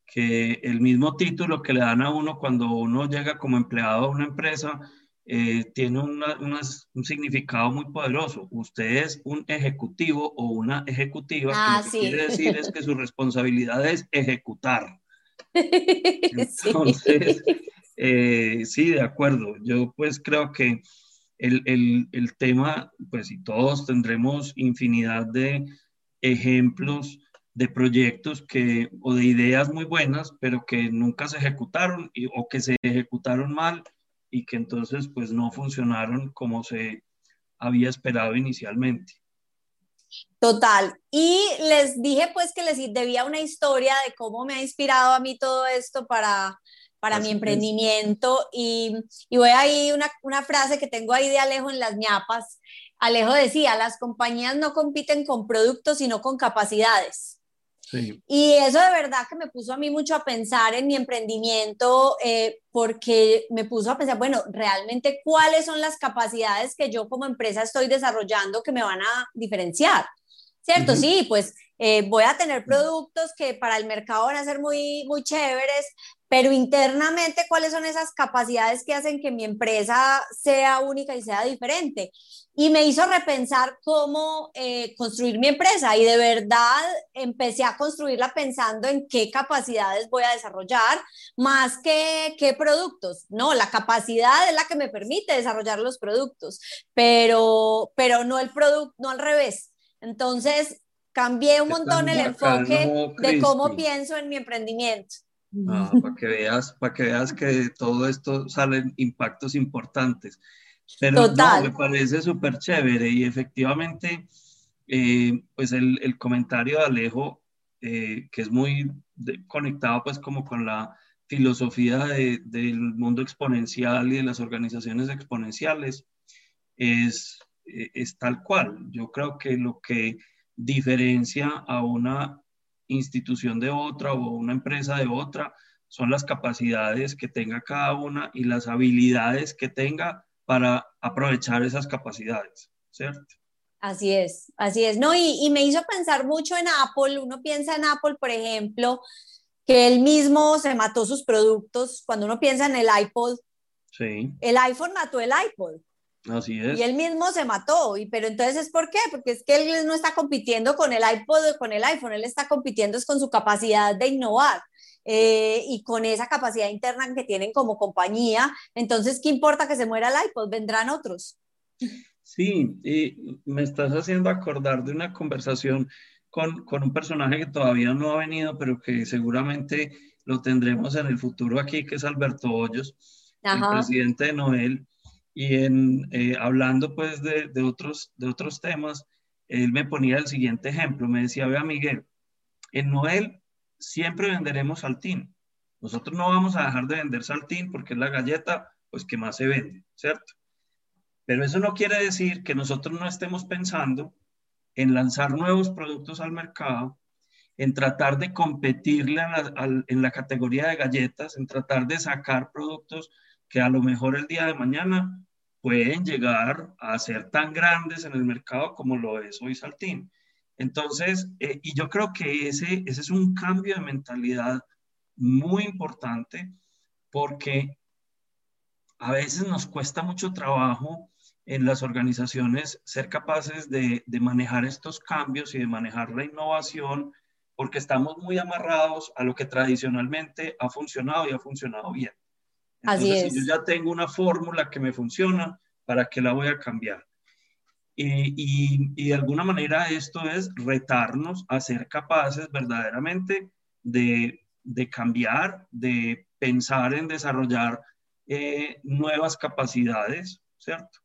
que el mismo título que le dan a uno cuando uno llega como empleado a una empresa eh, tiene un significado muy poderoso. Usted es un ejecutivo o una ejecutiva, ah, que lo que quiere decir es que su responsabilidad es ejecutar. Entonces, eh, sí, de acuerdo. Yo pues creo que el, el, el tema, pues y todos tendremos infinidad de ejemplos de proyectos que, o de ideas muy buenas, pero que nunca se ejecutaron y, o que se ejecutaron mal y que entonces pues no funcionaron como se había esperado inicialmente. Total. Y les dije pues que les debía una historia de cómo me ha inspirado a mí todo esto para, para mi emprendimiento. Y, y, voy ahí una, una frase que tengo ahí de Alejo en las ñapas. Alejo decía, las compañías no compiten con productos, sino con capacidades. Y eso de verdad que me puso a mí mucho a pensar en mi emprendimiento, eh, porque me puso a pensar, bueno, realmente cuáles son las capacidades que yo como empresa estoy desarrollando que me van a diferenciar. ¿Cierto? Sí, pues eh, voy a tener productos que para el mercado van a ser muy, muy chéveres, pero internamente, ¿cuáles son esas capacidades que hacen que mi empresa sea única y sea diferente? Y me hizo repensar cómo eh, construir mi empresa y de verdad empecé a construirla pensando en qué capacidades voy a desarrollar más que qué productos. No, la capacidad es la que me permite desarrollar los productos, pero, pero no el producto, no al revés. Entonces, cambié un montón el enfoque de cómo pienso en mi emprendimiento. Ah, para que veas, para que veas que todo esto salen impactos importantes. Pero no, me parece súper chévere y efectivamente, eh, pues el, el, comentario de Alejo, eh, que es muy conectado pues como con la filosofía de, del mundo exponencial y de las organizaciones exponenciales, es, eh, es tal cual. Yo creo que lo que diferencia a una institución de otra o una empresa de otra, son las capacidades que tenga cada una y las habilidades que tenga para aprovechar esas capacidades, ¿cierto? Así es, así es. No, y, y me hizo pensar mucho en Apple. Uno piensa en Apple, por ejemplo, que él mismo se mató sus productos. Cuando uno piensa en el iPod, sí. el iPhone mató el iPod. Así es. Y él mismo se mató. Y, pero entonces, ¿por qué? Porque es que él no está compitiendo con el iPod o con el iPhone, él está compitiendo es con su capacidad de innovar. Eh, y con esa capacidad interna que tienen como compañía. Entonces, ¿qué importa que se muera el iPod? Vendrán otros. Sí, y me estás haciendo acordar de una conversación con, con un personaje que todavía no ha venido, pero que seguramente lo tendremos en el futuro aquí, que es Alberto Hoyos, el presidente de Noel y en, eh, hablando pues de, de, otros, de otros temas, él me ponía el siguiente ejemplo, me decía, vea Miguel, en Noel siempre venderemos saltín. Nosotros no vamos a dejar de vender saltín porque es la galleta pues que más se vende, ¿cierto? Pero eso no quiere decir que nosotros no estemos pensando en lanzar nuevos productos al mercado, en tratar de competirle en la categoría de galletas, en tratar de sacar productos que a lo mejor el día de mañana pueden llegar a ser tan grandes en el mercado como lo es hoy Saltín. Entonces, eh, y yo creo que ese, ese es un cambio de mentalidad muy importante porque a veces nos cuesta mucho trabajo en las organizaciones ser capaces de, de, manejar estos cambios y de manejar la innovación, porque estamos muy amarrados a lo que tradicionalmente ha funcionado y ha funcionado bien. Así es. Si yo ya tengo una fórmula que me funciona, ¿para qué la voy a cambiar? Y, y, de alguna manera esto es retarnos a ser capaces verdaderamente de, de cambiar, de pensar en desarrollar eh, nuevas capacidades, ¿cierto?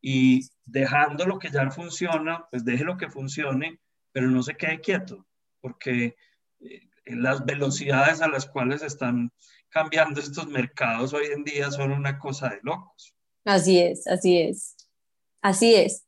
Y dejando lo que ya funciona, pues deje lo que funcione, pero no se quede quieto, porque eh, las velocidades a las cuales están cambiando estos mercados hoy en día son una cosa de locos. Así es, así es, así es.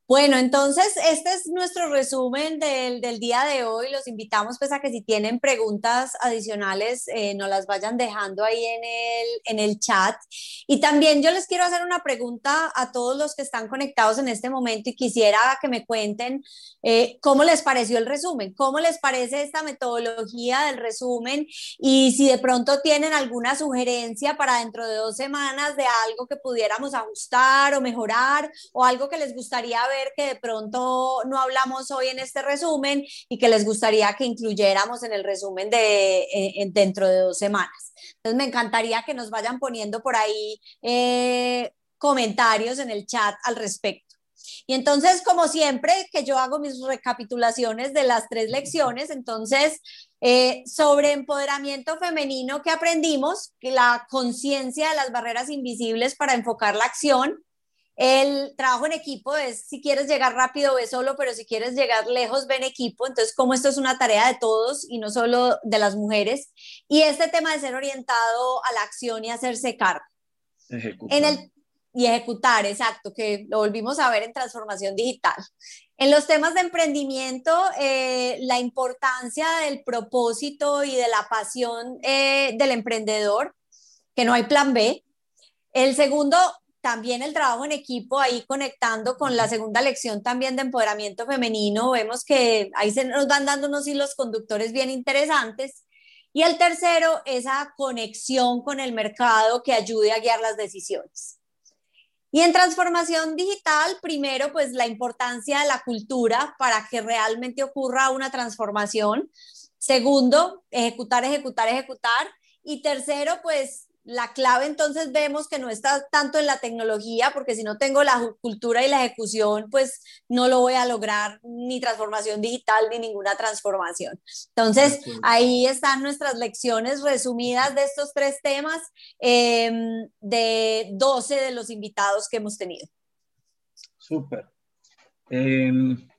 Bueno, entonces este es nuestro resumen del, día de hoy. Los invitamos pues a que si tienen preguntas adicionales eh, nos las vayan dejando ahí en el, en el chat. Y también yo les quiero hacer una pregunta a todos los que están conectados en este momento y quisiera que me cuenten eh, cómo les pareció el resumen, cómo les parece esta metodología del resumen y si de pronto tienen alguna sugerencia para dentro de dos semanas de algo que pudiéramos ajustar o mejorar o algo que les gustaría ver que de pronto no hablamos hoy en este resumen y que les gustaría que incluyéramos en el resumen de eh, dentro de dos semanas. Entonces me encantaría que nos vayan poniendo por ahí eh, comentarios en el chat al respecto. Y entonces, como siempre, que yo hago mis recapitulaciones de las tres lecciones, entonces, eh, sobre empoderamiento femenino que aprendimos, la conciencia de las barreras invisibles para enfocar la acción, el trabajo en equipo es, si quieres llegar rápido, ve solo, pero si quieres llegar lejos, ve en equipo. Entonces, como esto es una tarea de todos y no solo de las mujeres. Y este tema de ser orientado a la acción y hacerse cargo. Ejecutar. En el, y ejecutar, exacto, que lo volvimos a ver en transformación digital. En los temas de emprendimiento, eh, la importancia del propósito y de la pasión eh, del emprendedor, que no hay plan B. El segundo, también el trabajo en equipo, ahí conectando con la segunda lección también de empoderamiento femenino, vemos que ahí se nos van dando unos hilos conductores bien interesantes. Y el tercero, esa conexión con el mercado que ayude a guiar las decisiones. Y en transformación digital, primero, pues la importancia de la cultura para que realmente ocurra una transformación. Segundo, ejecutar, ejecutar, ejecutar. Y tercero, pues la clave entonces vemos que no está tanto en la tecnología, porque si no tengo la cultura y la ejecución, pues no lo voy a lograr ni transformación digital ni ninguna transformación. Entonces, ahí están nuestras lecciones resumidas de estos tres temas em, de 12 de los invitados que hemos tenido. Súper. Em,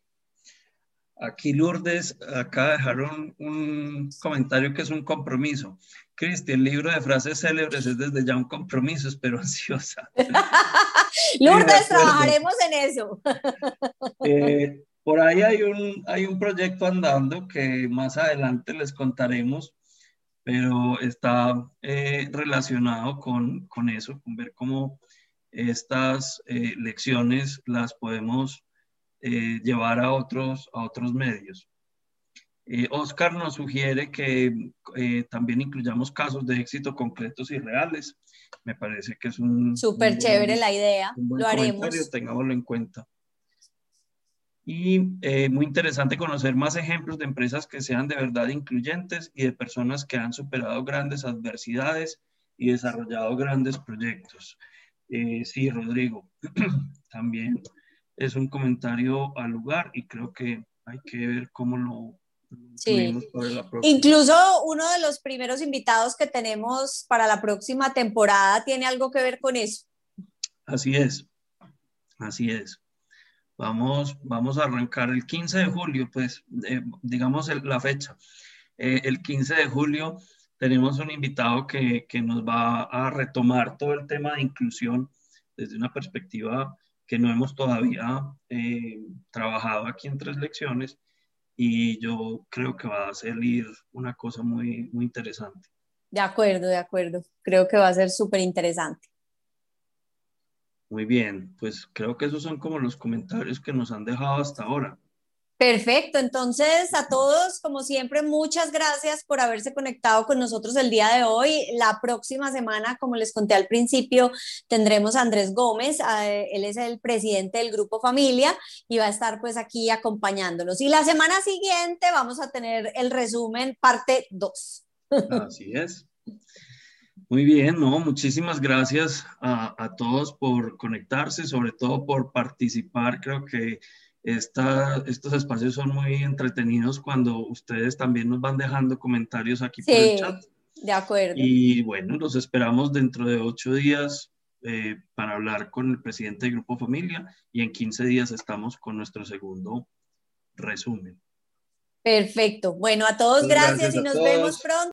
aquí Lourdes, acá dejaron un comentario que es un compromiso. Cristi, el libro de frases célebres es desde ya un compromiso, espero ansiosa. Lourdes, trabajaremos en eso. Eh, por ahí hay un, hay un proyecto andando que más adelante les contaremos, pero está eh, relacionado con, con, eso, con ver cómo estas eh, lecciones las podemos llevar a otros, a otros medios. Eh, Oscar nos sugiere que eh, también incluyamos casos de éxito concretos y reales. Me parece que es un... Súper chévere la idea, lo haremos. Tengámoslo en cuenta. Y eh, muy interesante conocer más ejemplos de empresas que sean de verdad incluyentes y de personas que han superado grandes adversidades y desarrollado grandes proyectos. sí, Rodrigo, también es un comentario al lugar y creo que hay que ver cómo lo Sí. Incluso uno de los primeros invitados que tenemos para la próxima temporada tiene algo que ver con eso. Así es, así es. Vamos, vamos a arrancar el 15 de julio, pues eh, digamos la fecha. Eh, el 15 de julio tenemos un invitado que, que, nos va a retomar todo el tema de inclusión desde una perspectiva que no hemos todavía eh, trabajado aquí en tres lecciones y yo creo que va a salir una cosa muy, muy interesante. De acuerdo, de acuerdo. Creo que va a ser súper interesante. Muy bien, pues creo que esos son como los comentarios que nos han dejado hasta ahora. Perfecto, entonces a todos, como siempre, muchas gracias por haberse conectado con nosotros el día de hoy. La próxima semana, como les conté al principio, tendremos a Andrés Gómez, él es el presidente del Grupo Familia y va a estar pues aquí acompañándonos. Y la semana siguiente vamos a tener el resumen parte 2. Así es. Muy bien, no, muchísimas gracias a, a todos por conectarse, sobre todo por participar. Creo que estos espacios son muy entretenidos cuando ustedes también nos van dejando comentarios aquí por el chat. De acuerdo. Y bueno, los esperamos dentro de ocho días eh, para hablar con el presidente del Grupo Familia y en 15 días estamos con nuestro segundo resumen. Perfecto. Bueno, a todos gracias, y nos vemos pronto.